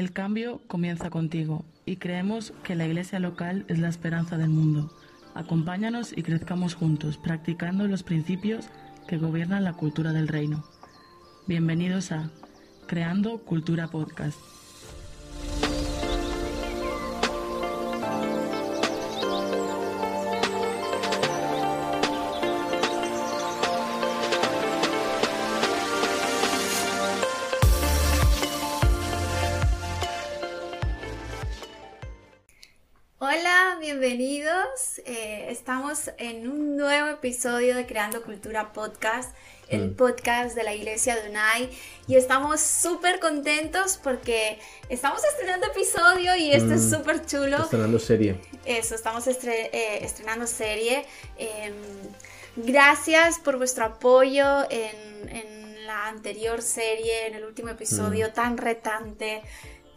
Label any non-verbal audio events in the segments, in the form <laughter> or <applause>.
El cambio comienza contigo y creemos que la iglesia local es la esperanza del mundo. Acompáñanos y crezcamos juntos, practicando los principios que gobiernan la cultura del reino. Bienvenidos a Creando Cultura Podcast. Eh, estamos en un nuevo episodio de Creando Cultura Podcast, el Mm. podcast de la Iglesia de Unai. Y estamos súper contentos porque estamos estrenando episodio y este es Mm. súper chulo. Estrenando serie. Eso, estamos estre- eh, estrenando serie. Em, gracias por vuestro apoyo en, en la anterior serie, en el último episodio tan retante,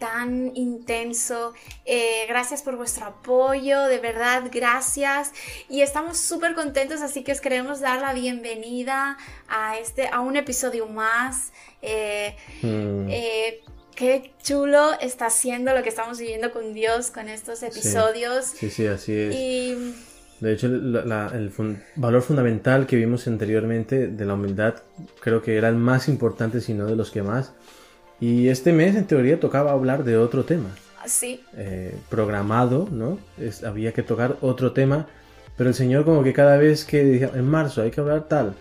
tan intenso. Eh, gracias por vuestro apoyo, de verdad, gracias. Y estamos súper contentos, así que os queremos dar la bienvenida a, este, a un episodio más. Eh, Mm, eh, qué chulo está siendo lo que estamos viviendo con Dios con estos episodios. sí, sí, así es. Y De hecho, la- la- el fun- valor fundamental que vimos anteriormente de la humildad creo que era el más importante, si no de los que más. Y este mes, en teoría, tocaba hablar de otro tema. sí, eh, programado, ¿no? Es- había que tocar otro tema, pero el Señor como que cada vez que decía, en marzo hay que hablar tal,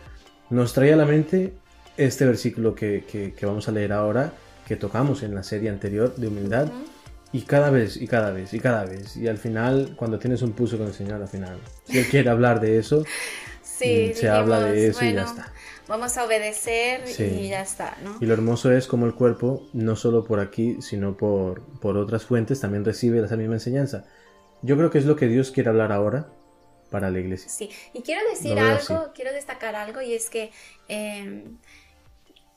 nos traía a la mente este versículo que, que- que vamos a leer ahora, que tocamos en la serie anterior de humildad, y cada vez, y cada vez, y cada vez, y al final, cuando tienes un pulso con el Señor, al final, si Él quiere hablar de eso, <laughs> sí. Mm, se habla de eso y ya está. Vamos a obedecer Sí. y ya está, ¿no? Y lo hermoso es como el cuerpo, no solo por aquí, sino por, por otras fuentes, también recibe esa misma enseñanza. Yo creo que es lo que Dios quiere hablar ahora para la iglesia. Sí, y quiero decir algo, así. quiero destacar algo y es que eh,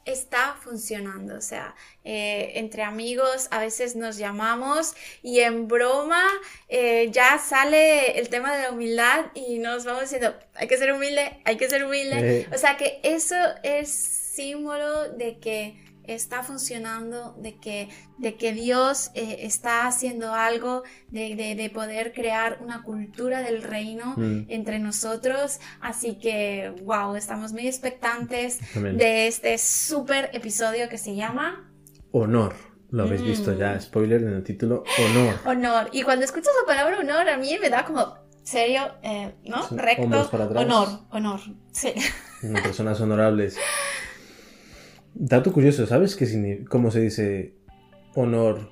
está funcionando, o sea, eh, entre amigos a veces nos llamamos y en broma eh, ya sale el tema de la humildad y nos vamos diciendo, hay que ser humilde, hay que ser humilde, Eh. o sea que eso es símbolo de que está funcionando, de que, de que Dios eh, está haciendo algo, de, de- de poder crear una cultura del reino Mm. entre nosotros. Así que, wow, estamos muy expectantes Amén. de este súper episodio que se llama Honor. Lo habéis visto Mm. ya, spoiler en el título, honor. Honor. Y cuando escuchas la palabra honor, a mí me da como, serio, eh, ¿no? Recto, para atrás. honor, honor. Sí. Personas honorables. <laughs> Dato curioso, ¿sabes qué? ¿Cómo se dice honor?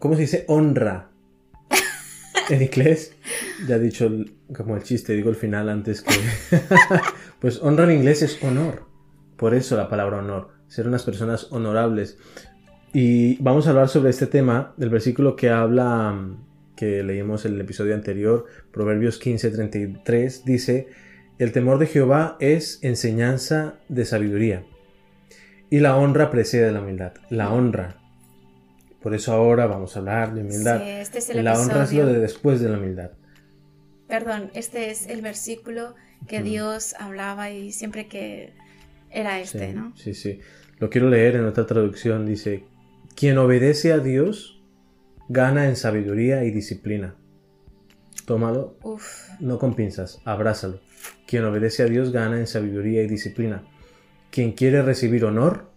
¿Cómo se dice honra? <laughs> En inglés, ya he dicho el- como el chiste, digo el final antes que... <laughs> pues honra en inglés es honor. Por eso la palabra honor. Ser unas personas honorables. Y vamos a hablar sobre este tema, del versículo que habla, que leímos en el episodio anterior, Proverbios 15:33, dice, el temor de Jehová es enseñanza de sabiduría. Y la honra precede la humildad. La honra. Por eso ahora vamos a hablar de humildad. Sí, este es el la honra es lo de después de la humildad. Perdón, este es el versículo que. Dios hablaba y siempre que era este, sí, ¿no? sí, sí. Lo quiero leer en otra traducción. Dice, quien obedece a Dios gana en sabiduría y disciplina. Tómalo, Uf, no con pinzas, abrázalo. Quien obedece a Dios gana en sabiduría y disciplina. Quien quiere recibir honor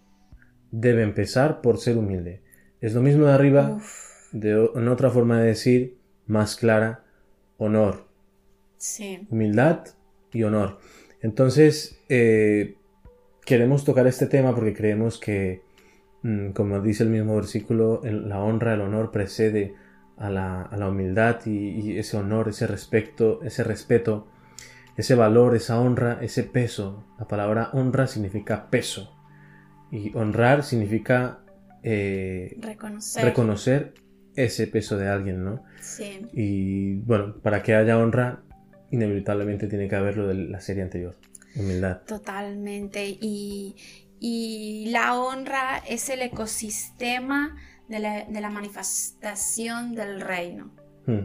debe empezar por ser humilde. Es lo mismo de arriba, uf, de, en otra forma de decir, más clara, honor, sí. humildad y honor. Entonces, eh, queremos tocar este tema porque creemos que, mm, como dice el mismo versículo, la honra, el honor precede a la, a la humildad y, y ese honor, ese respeto, ese respeto, ese valor, esa honra, ese peso. La palabra honra significa peso y honrar significa eh, Reconocer. reconocer ese peso de alguien, ¿no? sí. Y bueno, para que haya honra, inevitablemente tiene que haber lo de la serie anterior. Humildad. Totalmente. Y, y la honra es el ecosistema de la, de la manifestación del reino. Hmm.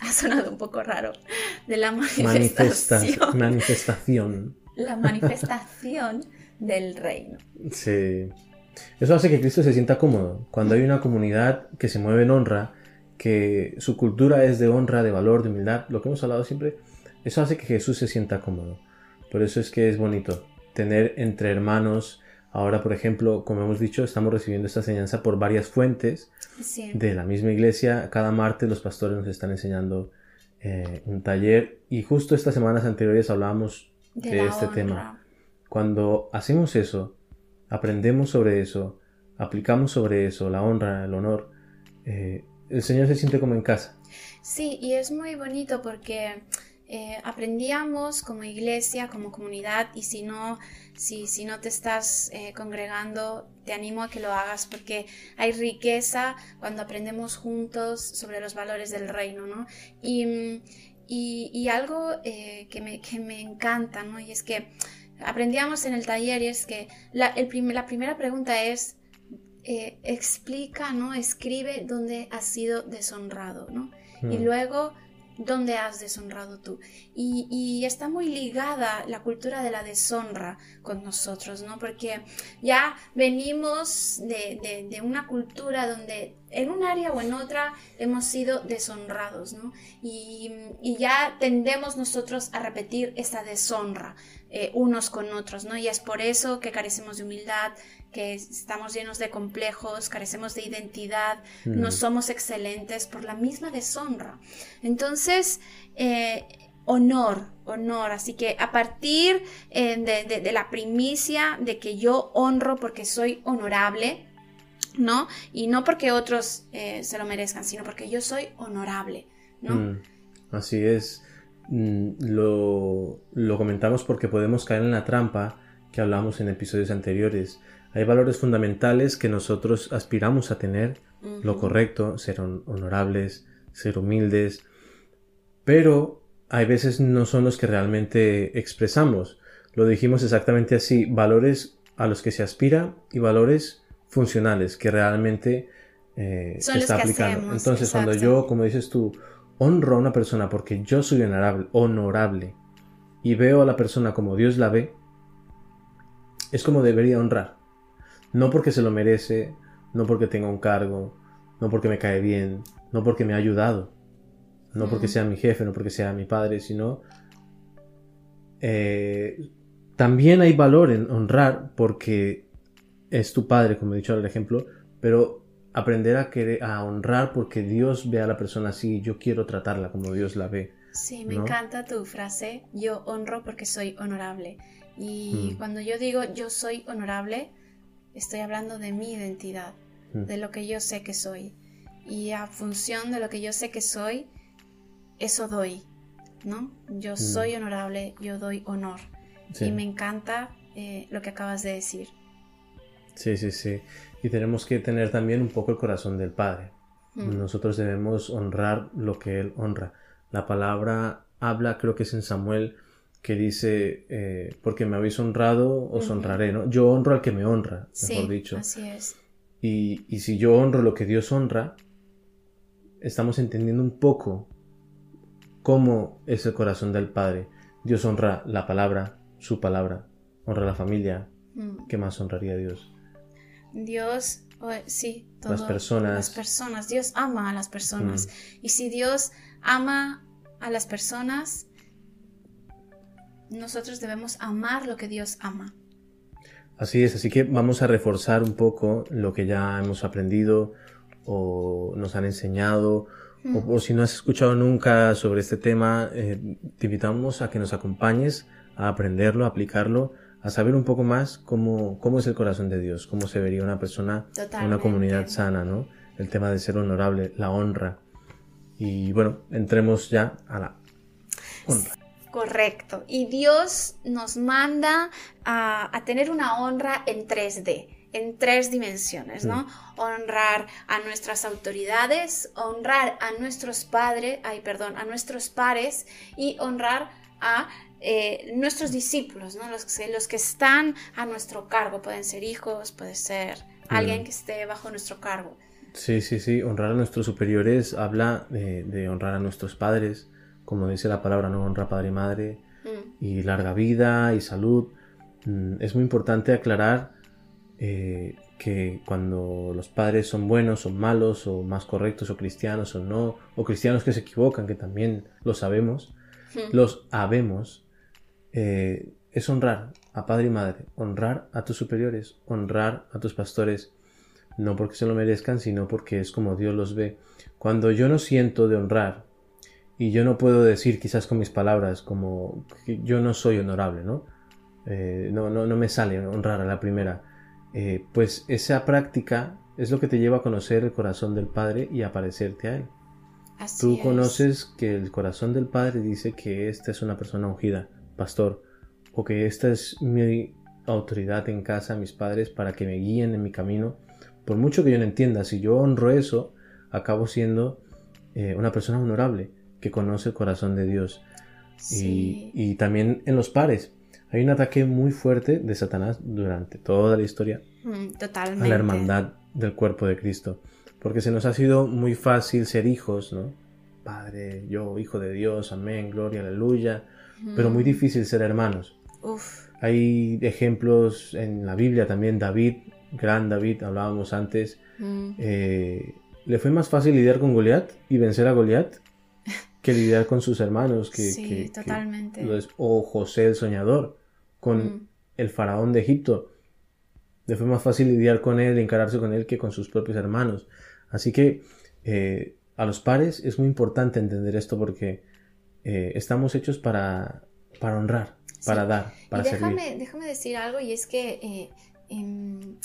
<laughs> Ha sonado un poco raro. De la Manifesta- manifestación. manifestación. la manifestación del reino. Sí. Eso hace que Cristo se sienta cómodo. Cuando hay una comunidad que se mueve en honra, que su cultura es de honra, de valor, de humildad, lo que hemos hablado siempre, eso hace que Jesús se sienta cómodo. Por eso es que es bonito tener entre hermanos. Ahora, por ejemplo, como hemos dicho, estamos recibiendo esta enseñanza por varias fuentes de la misma iglesia. Cada martes los pastores nos están enseñando eh, un taller y justo estas semanas anteriores hablábamos de, este tema. Cuando hacemos eso, aprendemos sobre eso, aplicamos sobre eso, la honra, el honor, eh, el Señor se siente como en casa. Sí, y es muy bonito porque eh, aprendíamos como iglesia, como comunidad, y si no, si, si no te estás eh, congregando, te animo a que lo hagas porque hay riqueza cuando aprendemos juntos sobre los valores del reino, ¿no? Y, y, algo eh, que, me, que, me, encanta, ¿no? Y es que aprendíamos en el taller y es que la, el la primera pregunta es, explica, ¿no? Escribe dónde has sido deshonrado, ¿no? Y mm. luego ¿Dónde has deshonrado tú? Y, está muy ligada la cultura de la deshonra con nosotros, ¿no? Porque ya venimos de, una cultura donde en un área o en otra hemos sido deshonrados, ¿no? Y, ya tendemos nosotros a repetir esa deshonra eh, unos con otros, ¿no? Y es por eso que carecemos de humildad, que estamos llenos de complejos, carecemos de identidad, no somos excelentes por la misma deshonra. Entonces, eh, honor, honor. Así que a partir eh, de, la primicia de que yo honro porque soy honorable, ¿no? Y no porque otros eh, se lo merezcan, sino porque yo soy honorable, ¿no? Mm, así es. Mm, lo, lo comentamos porque podemos caer en la trampa que hablamos en episodios anteriores hay valores fundamentales que nosotros aspiramos a tener, lo correcto, ser honorables, ser humildes, pero hay veces no son los que realmente expresamos. Lo dijimos exactamente así, valores a los que se aspira y valores funcionales que realmente eh, se está aplicando. Entonces, cuando yo, como dices tú, honro a una persona porque yo soy honorable, honorable y veo a la persona como Dios la ve, es como debería honrar. No porque se lo merece, no porque tenga un cargo, no porque me cae bien, no porque me ha ayudado, no porque sea mi jefe, no porque sea mi padre, sino eh, también hay valor en honrar porque es tu padre, como he dicho en el ejemplo, pero aprender a, querer, a honrar porque Dios ve a la persona así yo quiero tratarla como Dios la ve. Sí, me encanta tu frase, yo honro porque soy honorable. Y mm. cuando yo digo yo soy honorable, Estoy hablando de mi identidad, mm. de lo que yo sé que soy. Y a función de lo que yo sé que soy, eso doy, ¿no? Yo mm. soy honorable, yo doy honor. Y me encanta eh, lo que acabas de decir. Sí, sí, sí. Y tenemos que tener también un poco el corazón del Padre. Mm. Nosotros debemos honrar lo que Él honra. La palabra habla, creo que es en Samuel, que dice, eh, porque me habéis honrado, os honraré, ¿no? Yo honro al que me honra, mejor dicho. Así es. Y, y, si yo honro lo que Dios honra, estamos entendiendo un poco cómo es el corazón del Padre. Dios honra la palabra, su palabra, honra la familia. Mm. ¿Qué más honraría Dios? Dios, sí, las personas. Las personas. Dios ama a las personas. Mm. Y si Dios ama a las personas, nosotros debemos amar lo que Dios ama. Así es, así que vamos a reforzar un poco lo que ya hemos aprendido o nos han enseñado, o, si no has escuchado nunca sobre este tema, eh, te invitamos a que nos acompañes a aprenderlo, a aplicarlo, a saber un poco más cómo, cómo es el corazón de Dios, cómo se vería una persona, una comunidad sana, ¿no? El tema de ser honorable, la honra. Y bueno, entremos ya a la honra. Correcto. Y Dios nos manda a, tener una honra en 3D, en tres dimensiones, ¿no? Honrar a nuestras autoridades, honrar a nuestros padres, ay, perdón, a nuestros pares y honrar a eh, nuestros discípulos, ¿no? Los, los, que están a nuestro cargo. Pueden ser hijos, puede ser alguien que esté bajo nuestro cargo. Sí, sí, sí. Honrar a nuestros superiores habla de honrar a nuestros padres como dice la palabra, no honra padre y madre, mm. y larga vida y salud. Mm, es muy importante aclarar eh, que cuando los padres son buenos, son malos, o más correctos, o cristianos o no, o cristianos que se equivocan, que también lo sabemos, los habemos, eh, es honrar a padre y madre, honrar a tus superiores, honrar a tus pastores, no porque se lo merezcan, sino porque es como Dios los ve. Cuando yo no siento de honrar, y yo no puedo decir quizás con mis palabras como que yo no soy honorable, ¿no? Eh, no, no, no me sale honrar a la primera eh, pues esa práctica es lo que te lleva a conocer el corazón del Padre y a parecerte a Él. Tú conoces que el corazón del Padre dice que esta es una persona ungida, pastor, o que esta es mi autoridad en casa, mis padres, para que me guíen en mi camino. Por mucho que yo no entienda, si yo honro eso, acabo siendo eh, una persona honorable que conoce el corazón de Dios. Y, y, también en los pares. Hay un ataque muy fuerte de Satanás durante toda la historia Totalmente. a la hermandad del cuerpo de Cristo. Porque se nos ha sido muy fácil ser hijos, ¿no? Padre, yo, hijo de Dios, amén, gloria, aleluya. Pero muy difícil ser hermanos. Hay ejemplos en la Biblia también, David, gran David, hablábamos antes. Eh, le fue más fácil lidiar con Goliat y vencer a Goliat <laughs> que lidiar con sus hermanos. Que, sí, totalmente. o José el soñador con mm. el faraón de Egipto. Le fue más fácil lidiar con él, encararse con él que con sus propios hermanos. Así que eh, a los pares es muy importante entender esto porque eh, estamos hechos para, para honrar, para dar, para déjame, servir. Déjame decir algo y es que eh, em,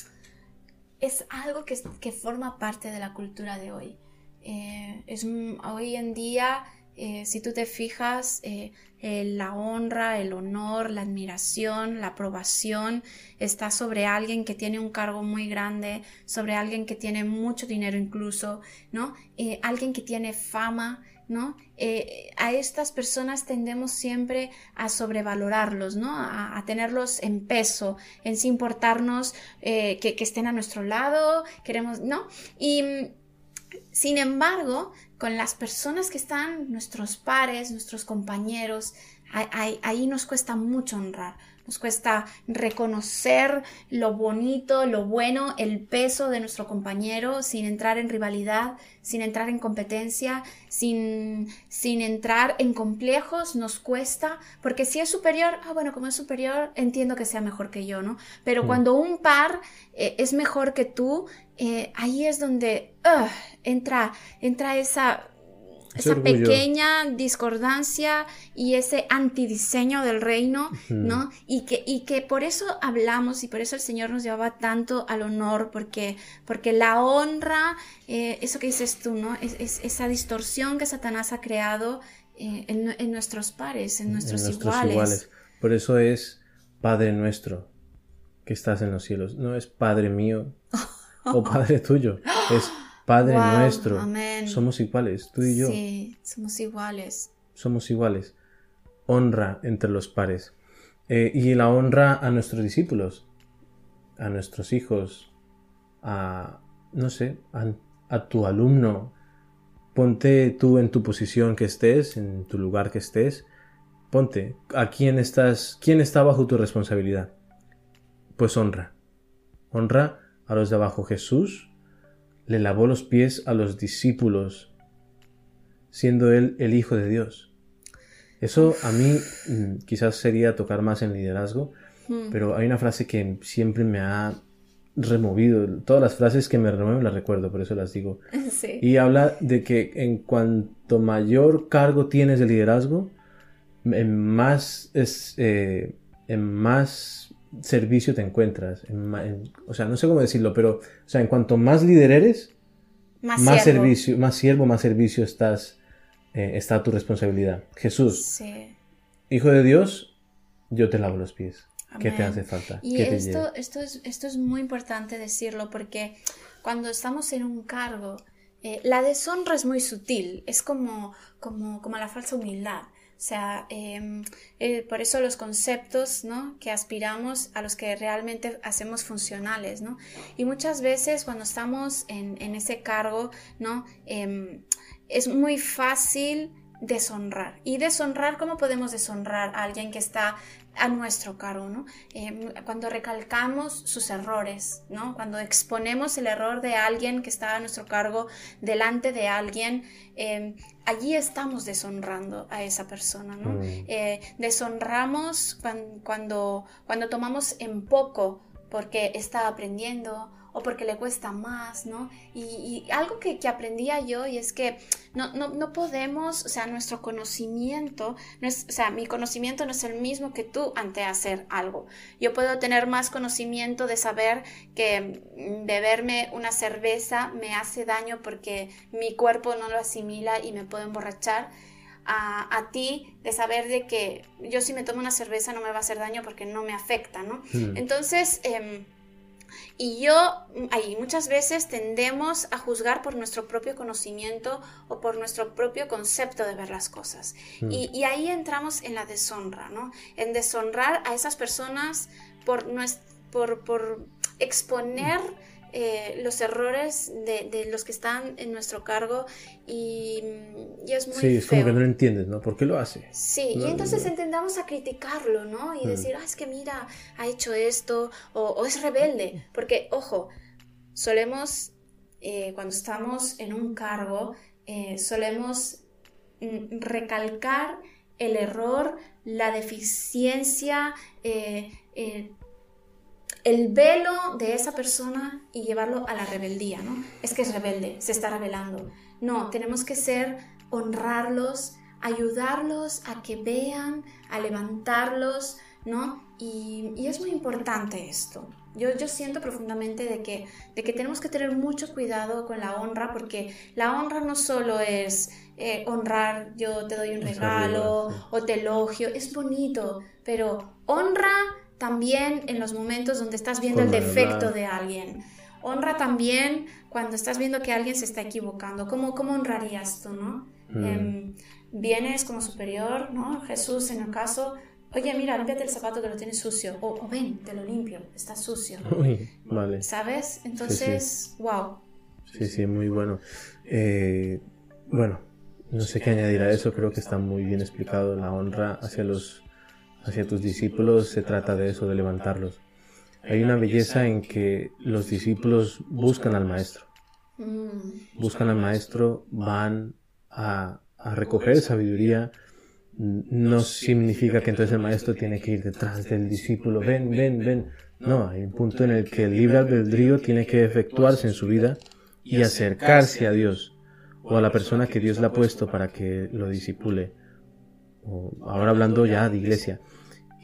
es algo que, que, forma parte de la cultura de hoy. es, hoy en día eh, si tú te fijas, eh, la honra, el honor, la admiración, la aprobación está sobre alguien que tiene un cargo muy grande, sobre alguien que tiene mucho dinero incluso, ¿no? Eh, alguien que tiene fama, ¿no? a estas personas tendemos siempre a sobrevalorarlos, ¿no? A, tenerlos en peso, en importarnos que, que, estén a nuestro lado, queremos, ¿no? Y sin embargo, con las personas que están, nuestros pares, nuestros compañeros, ahí, nos cuesta mucho honrar. Nos cuesta reconocer lo bonito, lo bueno, el peso de nuestro compañero sin entrar en rivalidad, sin entrar en competencia, sin, sin entrar en complejos, nos cuesta, porque si es superior, ah, bueno, como es superior, entiendo que sea mejor que yo, ¿no? Pero mm. cuando un par eh, es mejor que tú, eh, ahí es donde entra, entra esa esa pequeña discordancia y ese antidiseño del reino, ¿no? Y que, y que por eso hablamos y por eso el Señor nos llevaba tanto al honor, porque, porque la honra, eh, eso que dices tú, ¿no? Es, esa distorsión que Satanás ha creado eh, en, nuestros pares, en nuestros, iguales. Por eso es Padre nuestro que estás en los cielos, no es Padre mío <laughs> o Padre tuyo, es Padre nuestro, somos iguales, tú y yo. Sí, somos iguales. Somos iguales. Honra entre los pares. Eh, y la honra a nuestros discípulos, a nuestros hijos, a, no sé, a, tu alumno. Ponte tú en tu posición que estés, en tu lugar que estés. Ponte, ¿a quién estás? ¿Quién está bajo tu responsabilidad? Pues honra. Honra a los de abajo. Jesús le lavó los pies a los discípulos, siendo él el Hijo de Dios. Eso a mí mm, quizás sería tocar más en liderazgo, hmm. pero hay una frase que siempre me ha removido. Todas las frases que me remueven las recuerdo, por eso las digo. <laughs> Y habla de que en cuanto mayor cargo tienes de liderazgo, en más es eh, en más servicio te encuentras. o sea, no sé cómo decirlo, pero o sea, en cuanto más líder eres, más, servicio, más siervo, más servicio estás, eh, está tu responsabilidad. Jesús, Hijo de Dios, yo te lavo los pies. ¿Qué te hace falta? Y esto, esto, es, esto es muy importante decirlo porque cuando estamos en un cargo, eh, la deshonra es muy sutil, es como, como, como la falsa humildad. O sea, em, eh, por eso los conceptos ¿no? que aspiramos a los que realmente hacemos funcionales, ¿no? Y muchas veces cuando estamos en, ese cargo, ¿no? Em, es muy fácil deshonrar. Y deshonrar, ¿cómo podemos deshonrar a alguien que está a nuestro cargo, ¿no? Eh, cuando recalcamos sus errores, ¿no? Cuando exponemos el error de alguien que está a nuestro cargo delante de alguien, eh, allí estamos deshonrando a esa persona, ¿no? Mm. Eh, deshonramos cuando, cuando tomamos en poco porque está aprendiendo o porque le cuesta más, ¿no? Y, algo que, que, aprendía yo y es que no, no, no, podemos, o sea, nuestro conocimiento, no es, o sea, mi conocimiento no es el mismo que tú ante hacer algo. Yo puedo tener más conocimiento de saber que mm, beberme una cerveza me hace daño porque mi cuerpo no lo asimila y me puedo emborrachar. A, a, ti de saber de que yo si me tomo una cerveza no me va a hacer daño porque no me afecta, ¿no? Mm. Entonces, eh, y yo, ahí muchas veces tendemos a juzgar por nuestro propio conocimiento o por nuestro propio concepto de ver las cosas. Mm. Y, y, ahí entramos en la deshonra, ¿no? En deshonrar a esas personas por, por, por exponer eh, los errores de, de, los que están en nuestro cargo y, y es muy Sí, es como que no lo entiendes, ¿no? ¿Por qué lo hace? Sí, No, y entonces no. intentamos a criticarlo, ¿no? Y Mm. decir, ah, es que mira, ha hecho esto, o, o es rebelde. Porque, ojo, solemos, eh, cuando estamos en un cargo, eh, solemos mm, recalcar el error, la deficiencia, eh, eh, el velo de esa persona y llevarlo a la rebeldía, ¿no? Es que es rebelde, se está rebelando. No, tenemos que ser, honrarlos, ayudarlos a que vean, a levantarlos, ¿no? Y, y es muy importante esto. Yo, yo siento profundamente de que, de que tenemos que tener mucho cuidado con la honra, porque la honra no solo es eh, honrar, yo te doy un regalo o te elogio, es bonito, pero honra también en los momentos donde estás viendo el defecto de alguien. Honra también cuando estás viendo que alguien se está equivocando. ¿Cómo, cómo honrarías tú, no? Mm. Em, vienes como superior, ¿no? Jesús en el caso, oye, mira, límpiate el zapato que lo tienes sucio. O, o ven, te lo limpio, está sucio. <laughs> Uy, vale. ¿Sabes? Entonces, wow. Sí, sí, muy bueno. Eh, bueno, no sé qué añadir a eso, creo que está muy bien explicado. La honra hacia los hacia tus discípulos se trata de eso, de levantarlos. Hay una belleza en que los discípulos buscan al maestro. Buscan al maestro, van a, a recoger sabiduría. No significa que entonces el maestro tiene que ir detrás del discípulo. Ven, ven, ven. No, hay un punto en el que el libre albedrío tiene que efectuarse en su vida y acercarse a Dios o a la persona que Dios le ha puesto para que lo disipule. Ahora hablando ya de iglesia.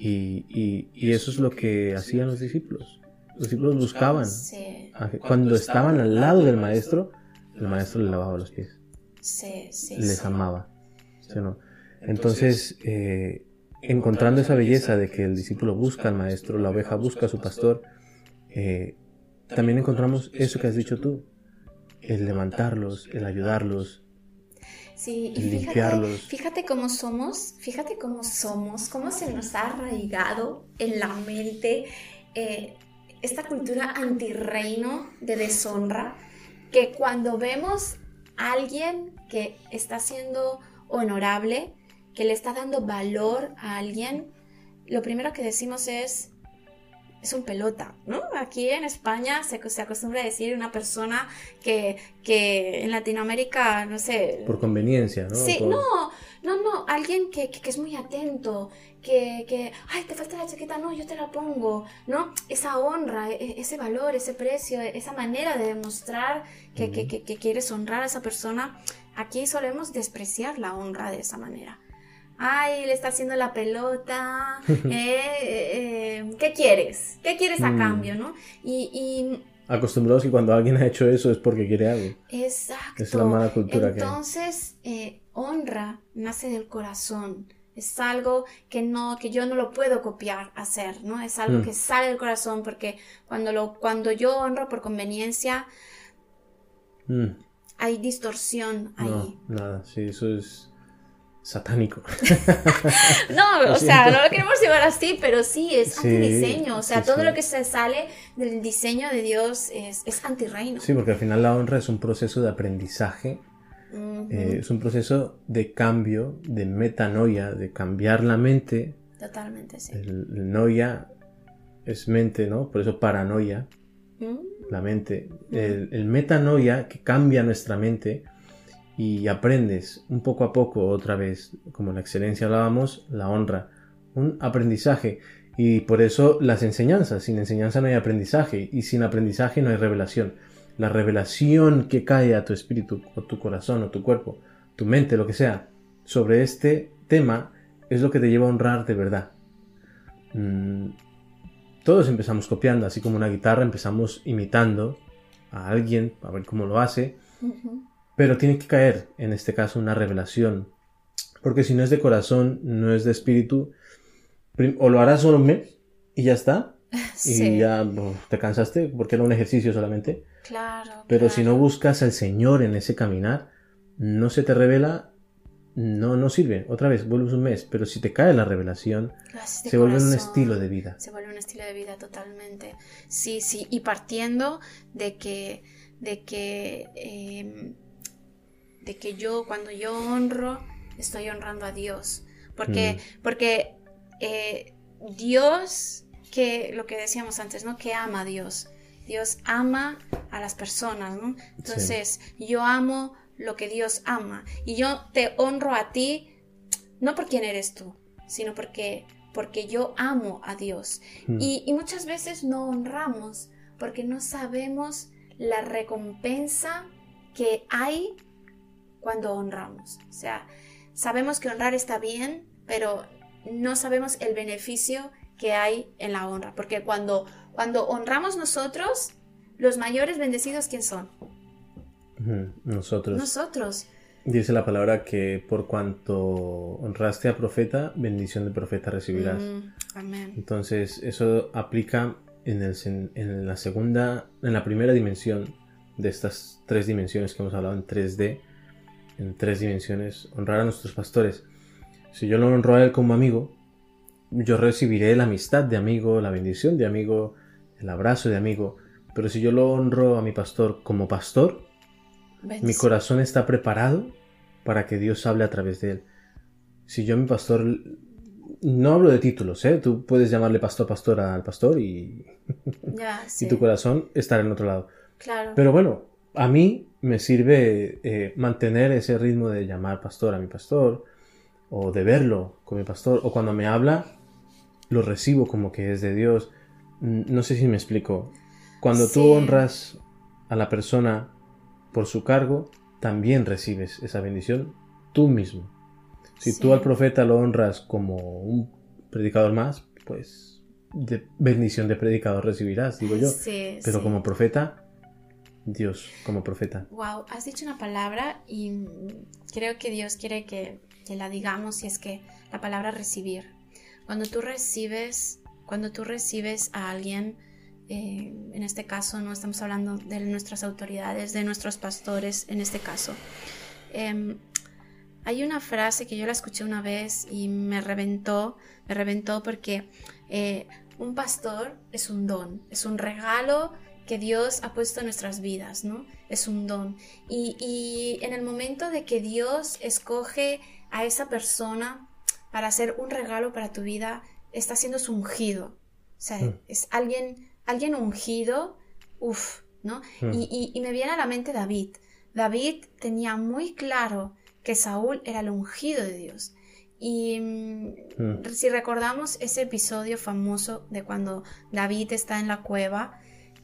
Y, y- y eso es lo que hacían los discípulos. Los discípulos buscaban. sí, Cuando estaban al lado del maestro, el maestro les lavaba los pies, sí, sí. les sí. amaba. ¿sí o no? Entonces, eh, encontrando esa belleza de que el discípulo busca al maestro, la oveja busca a su pastor, eh, también encontramos eso que has dicho tú, el levantarlos, el ayudarlos, Sí, y fíjate, fíjate cómo somos, fíjate cómo somos, cómo se nos ha arraigado en la mente eh, esta cultura antirreino de deshonra, que cuando vemos a alguien que está siendo honorable, que le está dando valor a alguien, lo primero que decimos es, es un pelota, ¿no? Aquí en España se, se acostumbra a decir una persona que, que en Latinoamérica, no sé, por conveniencia, ¿no? Sí, Por- no, no, no, alguien que, que- que es muy atento, que, que, ay, te falta la chaqueta, no, yo te la pongo, ¿no? Esa honra, e- ese valor, ese precio, esa manera de demostrar que, que- que- que quieres honrar a esa persona, aquí solemos despreciar la honra de esa manera. Ay, le está haciendo la pelota, <laughs> eh, eh, ¿qué quieres? ¿Qué quieres a Mm. cambio, no? Y, Acostumbrados que cuando alguien ha hecho eso es porque quiere algo. y exacto. Es la mala cultura que hay. Entonces, eh, honra nace del corazón. Es algo que no, que yo no lo puedo copiar, hacer, ¿no? Es algo Mm. que sale del corazón porque cuando lo, cuando yo honro por conveniencia, Mm, hay distorsión ahí. no, nada, sí, eso es satánico. <laughs> No, o sea, no lo queremos llevar así, pero sí, es Sí, antidiseño. O sea, sí, todo sí. lo que se sale del diseño de Dios es, es antirreino. Sí, porque al final la honra es un proceso de aprendizaje, eh, es un proceso de cambio, de metanoia, de cambiar la mente Totalmente, sí. El, el noia es mente, ¿no? Por eso paranoia, la mente. El, el metanoia que cambia nuestra mente y aprendes un poco a poco otra vez, como la excelencia hablábamos, la honra, un aprendizaje. Y por eso las enseñanzas, sin enseñanza no hay aprendizaje y sin aprendizaje no hay revelación. La revelación que cae a tu espíritu o tu corazón o tu cuerpo, tu mente, lo que sea, sobre este tema es lo que te lleva a honrar de verdad. Mm, todos empezamos copiando, así como una guitarra empezamos imitando a alguien a ver cómo lo hace. Pero tiene que caer en este caso una revelación, porque si no es de corazón, no es de espíritu, o lo harás solo un mes y ya está, <laughs> y Sí, ya oh, te cansaste porque era un ejercicio solamente, claro. pero si no claro. buscas al Señor en ese caminar, no se te revela, no, no sirve, otra vez, vuelves un mes, pero si te cae la revelación, se vuelve un corazón. estilo de vida. Se vuelve un estilo de vida totalmente. Sí, sí. Y partiendo de que, de que, eh, de que yo cuando yo honro, estoy honrando a Dios. Porque, porque eh, Dios, que lo que decíamos antes, ¿no? Que ama a Dios. Dios ama a las personas, ¿no? Entonces, yo amo lo que Dios ama. Y yo te honro a ti, no por quién eres tú, sino porque, porque yo amo a Dios. Mm. Y, y muchas veces no honramos porque no sabemos la recompensa que hay cuando honramos. O sea, sabemos que honrar está bien, pero no sabemos el beneficio que hay en la honra. Porque cuando, cuando honramos nosotros, los mayores bendecidos, ¿quién son? Nosotros. Nosotros. Dice la palabra que por cuanto honraste a profeta, bendición de profeta recibirás. Mm, amén. Entonces, eso aplica en, el, en la segunda, en la primera dimensión de estas tres dimensiones que hemos hablado en 3D, en tres dimensiones, honrar a nuestros pastores. Si yo lo honro a él como amigo, yo recibiré la amistad de amigo, la bendición de amigo, el abrazo de amigo. Pero si yo lo honro a mi pastor como pastor, mi corazón está preparado para que Dios hable a través de él. Si yo a mi pastor, no hablo de títulos, ¿eh? Tú puedes llamarle pastor, pastor al pastor y, Ya, <laughs> y tu corazón estará en otro lado. Claro. Pero bueno, a mí me sirve eh, mantener ese ritmo de llamar pastor a mi pastor, o de verlo con mi pastor, o cuando me habla, lo recibo como que es de Dios. Mm, No sé si me explico. Cuando Sí. tú honras a la persona por su cargo, también recibes esa bendición tú mismo. Si tú al profeta lo honras como un predicador más, pues de bendición de predicador recibirás, digo yo. Sí, Pero como profeta, Dios como profeta. Wow, has dicho una palabra y creo que Dios quiere que, que la digamos y es que la palabra recibir. Cuando tú recibes, cuando tú recibes a alguien, eh, en este caso no estamos hablando de nuestras autoridades, de nuestros pastores, en este caso. Em, hay una frase que yo la escuché una vez y me reventó, me reventó porque eh, un pastor es un don, es un regalo que Dios ha puesto en nuestras vidas, ¿no? Es un don. Y, y en el momento de que Dios escoge a esa persona para hacer un regalo para tu vida, está siendo su ungido. O sea, Mm. es alguien, alguien ungido, uff, ¿no? Mm. Y, y- y me viene a la mente David. David tenía muy claro que Saúl era el ungido de Dios. Y mm, Mm. si recordamos ese episodio famoso de cuando David está en la cueva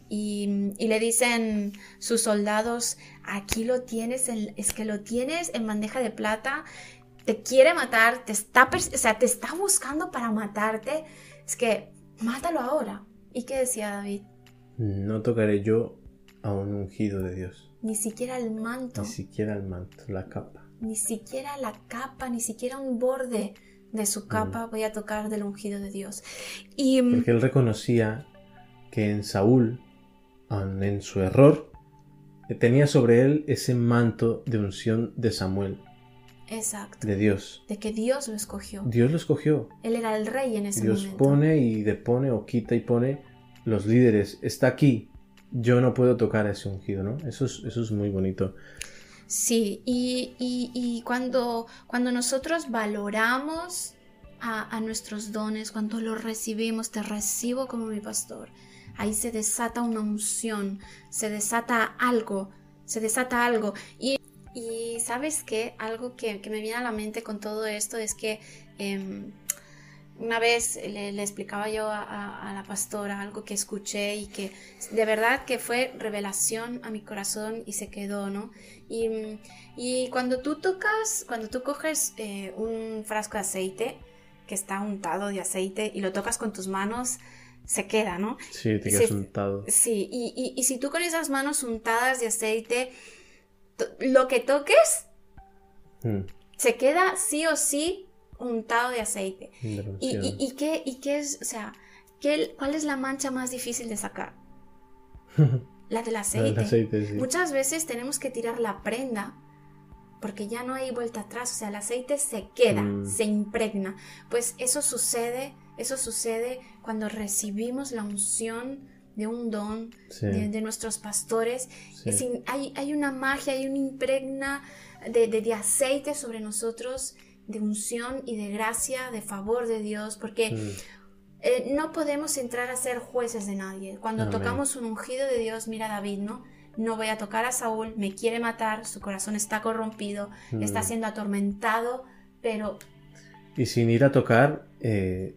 y, y le dicen sus soldados, aquí lo tienes, en- es que lo tienes en bandeja de plata, te quiere matar, te está, o sea, te está buscando para matarte, es que mátalo ahora. ¿Y qué decía David? No tocaré yo a un ungido de Dios. Ni siquiera el manto, Ni siquiera el manto, la capa. ni siquiera la capa, ni siquiera un borde de su capa voy a tocar del ungido de Dios. Y mm, Porque él reconocía que en Saúl, en su error, tenía sobre él ese manto de unción de Samuel, exacto, de Dios. de que Dios lo escogió. Dios lo escogió. Él era el rey en ese Dios momento. pone y depone o quita y pone los líderes. Está aquí. Yo no puedo tocar a ese ungido, ¿no? Eso es, eso es muy bonito. Sí, y, y- y cuando, cuando nosotros valoramos a, a nuestros dones, cuando los recibimos, te recibo como mi pastor, ahí se desata una unción, se desata algo, se desata algo. Y, y sabes qué, algo que, que, me viene a la mente con todo esto es que eh, una vez le, explicaba yo a, la pastora algo que escuché y que de verdad que fue revelación a mi corazón y se quedó, ¿no? Y, y cuando tú tocas, cuando tú coges eh, un frasco de aceite que está untado de aceite y lo tocas con tus manos, se queda, ¿no? Sí, te quedas untado. Sí, y, y, y, si tú con esas manos untadas de aceite, lo que toques, mm. se queda sí o sí untado de aceite. ¿Y, y, y, qué, ¿Y qué es, o sea, qué, cuál es la mancha más difícil de sacar? <laughs> la del aceite. La del aceite sí. Muchas veces tenemos que tirar la prenda porque ya no hay vuelta atrás, o sea, el aceite se queda, mm. se impregna. Pues eso sucede, eso sucede cuando recibimos la unción de un don sí. de, de, nuestros pastores. Sí. Es, hay, hay, una magia, hay una impregna de, de, de, aceite sobre nosotros, de unción y de gracia, de favor de Dios, porque eh, no podemos entrar a ser jueces de nadie. Cuando Amén. tocamos un ungido de Dios, mira David, ¿no? no voy a tocar a Saúl, me quiere matar, su corazón está corrompido, mm. está siendo atormentado, pero... Y sin ir a tocar, eh,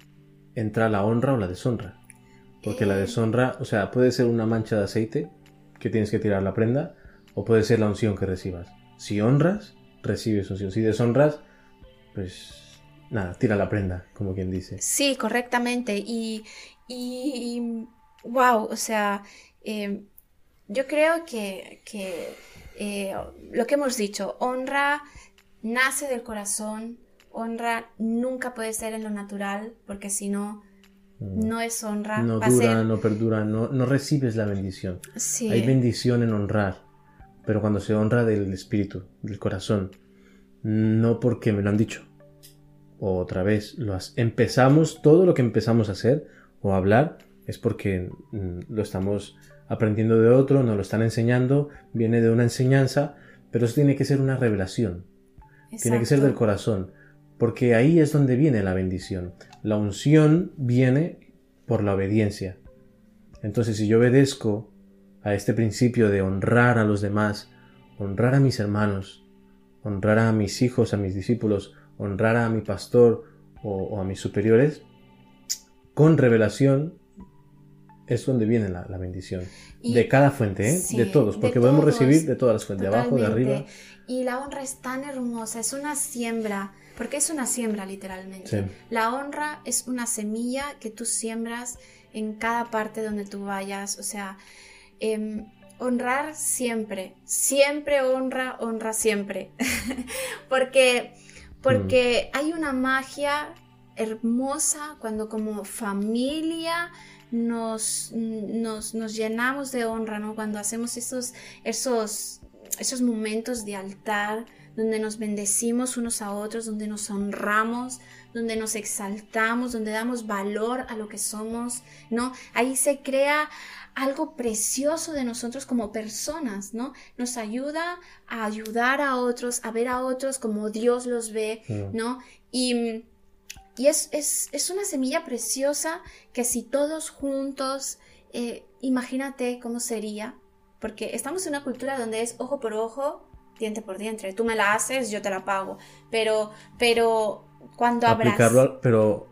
entra la honra o la deshonra. Porque la deshonra, o sea, puede ser una mancha de aceite que tienes que tirar la prenda, o puede ser la unción que recibas. Si honras, recibes unción. Si deshonras, pues nada, tira la prenda, como quien dice. Sí, correctamente. Y, y, y wow, o sea... Eh, yo creo que, que eh, lo que hemos dicho, honra nace del corazón, honra nunca puede ser en lo natural, porque si no, no es honra. No dura, ser... no perdura, no, no, recibes la bendición. Sí. Hay bendición en honrar, pero cuando se honra del espíritu, del corazón, no porque me lo han dicho. Otra vez, lo has... empezamos, todo lo que empezamos a hacer o a hablar es porque mm, lo estamos aprendiendo de otro, nos lo están enseñando, viene de una enseñanza, pero eso tiene que ser una revelación. Exacto. Tiene que ser del corazón, porque ahí es donde viene la bendición. La unción viene por la obediencia. Entonces, si yo obedezco a este principio de honrar a los demás, honrar a mis hermanos, honrar a mis hijos, a mis discípulos, honrar a mi pastor o, a mis superiores, con revelación es donde viene la, la bendición. Y, de cada fuente, ¿eh? sí, de todos, porque de podemos todos, recibir de todas las fuentes, totalmente. de abajo, de arriba. Y la honra es tan hermosa, es una siembra, porque es una siembra literalmente. Sí. La honra es una semilla que tú siembras en cada parte donde tú vayas, o sea, eh, honrar siempre, siempre honra, honra siempre, <laughs> porque, porque mm. hay una magia hermosa cuando como familia nos, nos, nos llenamos de honra, ¿no? Cuando hacemos esos, esos, esos momentos de altar, donde nos bendecimos unos a otros, donde nos honramos, donde nos exaltamos, donde damos valor a lo que somos, ¿no? Ahí se crea algo precioso de nosotros como personas, ¿no? Nos ayuda a ayudar a otros, a ver a otros como Dios los ve, ¿no? Y y es, es, es, una semilla preciosa que si todos juntos, eh, imagínate cómo sería, porque estamos en una cultura donde es ojo por ojo, diente por diente. Tú me la haces, yo te la pago. Pero, pero cuando Aplicarlo, abras... pero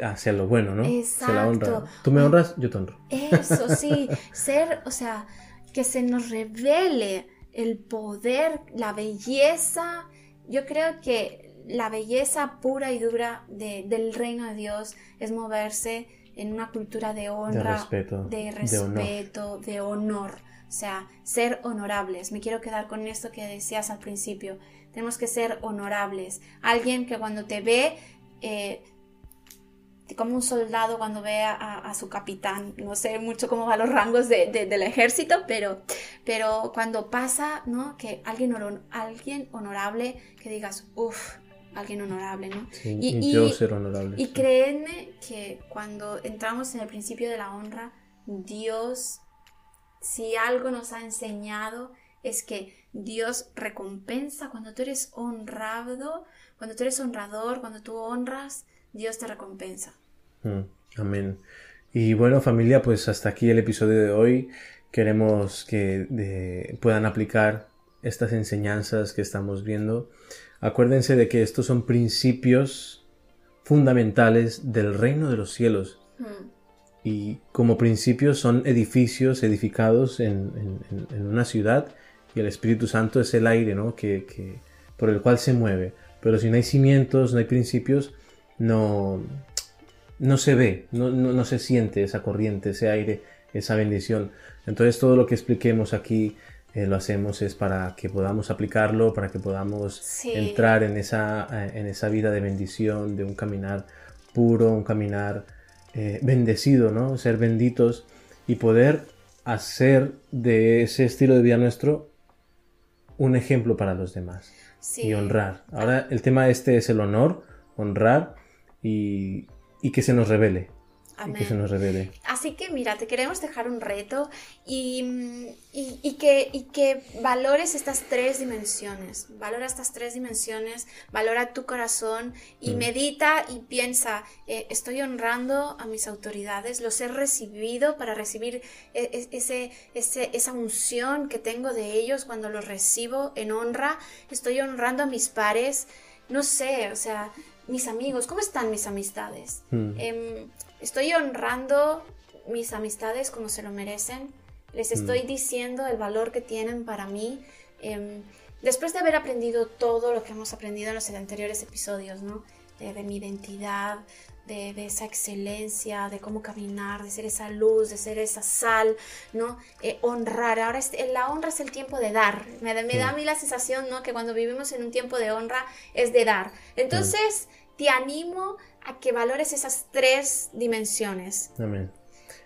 hacia lo bueno, ¿no? Exacto. la honra. Tú me honras, yo te honro. Eso, sí. <laughs> Ser, o sea, que se nos revele el poder, la belleza. Yo creo que la belleza pura y dura de, del reino de Dios es moverse en una cultura de honra, de respeto, de, respeto, de, honor. O sea, ser honorables. Me quiero quedar con esto que decías al principio. Tenemos que ser honorables. Alguien que cuando te ve, eh, como un soldado cuando ve a, a, su capitán, no sé mucho cómo van los rangos de, de, del ejército, pero, pero cuando pasa, ¿no? Que alguien, alguien honorable, que digas, uff, alguien honorable, ¿no? Sí, y, y, yo ser honorable. Y sí. créeme que cuando entramos en el principio de la honra, Dios, si algo nos ha enseñado, es que Dios recompensa cuando tú eres honrado, cuando tú eres honrador, cuando tú honras, Dios te recompensa. Mm, amén. Y bueno, familia, pues hasta aquí el episodio de hoy. Queremos que puedan aplicar estas enseñanzas que estamos viendo. Acuérdense de que estos son principios fundamentales del reino de los cielos. Hmm. Y como principios son edificios edificados en, una ciudad y el Espíritu Santo es el aire ¿no? que, por el cual se mueve. Pero si no hay cimientos, no hay principios, no, no se ve, no, no se siente esa corriente, ese aire, esa bendición. Entonces todo lo que expliquemos aquí eh, lo hacemos es para que podamos aplicarlo, para que podamos entrar en esa, eh, en esa vida de bendición, de un caminar puro, un caminar eh, bendecido, ¿no? Ser benditos y poder hacer de ese estilo de vida nuestro un ejemplo para los demás y honrar. Ahora el tema este es el honor, honrar y, y que se nos revele. Y que se nos revele. Así que mira, te queremos dejar un reto y, y, que, y que valores estas tres dimensiones. Valora estas tres dimensiones, valora tu corazón y mm. medita y piensa, eh, estoy honrando a mis autoridades, los he recibido para recibir e, e, ese, ese, esa unción que tengo de ellos cuando los recibo en honra, estoy honrando a mis pares, no sé, o sea, mis amigos, ¿cómo están mis amistades? Mm. Em, Estoy honrando mis amistades como se lo merecen. Les mm. estoy diciendo el valor que tienen para mí. Em, después de haber aprendido todo lo que hemos aprendido en los anteriores episodios, ¿no? De, mi identidad, de, esa excelencia, de cómo caminar, de ser esa luz, de ser esa sal, ¿no? Eh, honrar. Ahora la honra es el tiempo de dar. Me, da a mí la sensación, ¿no? Que cuando vivimos en un tiempo de honra es de dar. Entonces, te animo a que valores esas tres dimensiones. Amén.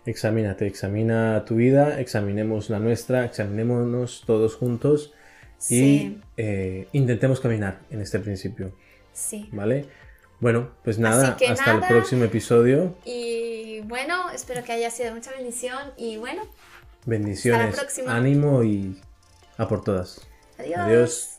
Examínate, examina tu vida, examinemos la nuestra, examinémonos todos juntos y eh, intentemos caminar en este principio. Sí. ¿Vale? Bueno, pues nada, hasta el próximo episodio. Y bueno, espero que haya sido mucha bendición y bueno. Bendiciones, ánimo y a por todas. Adiós. Adiós.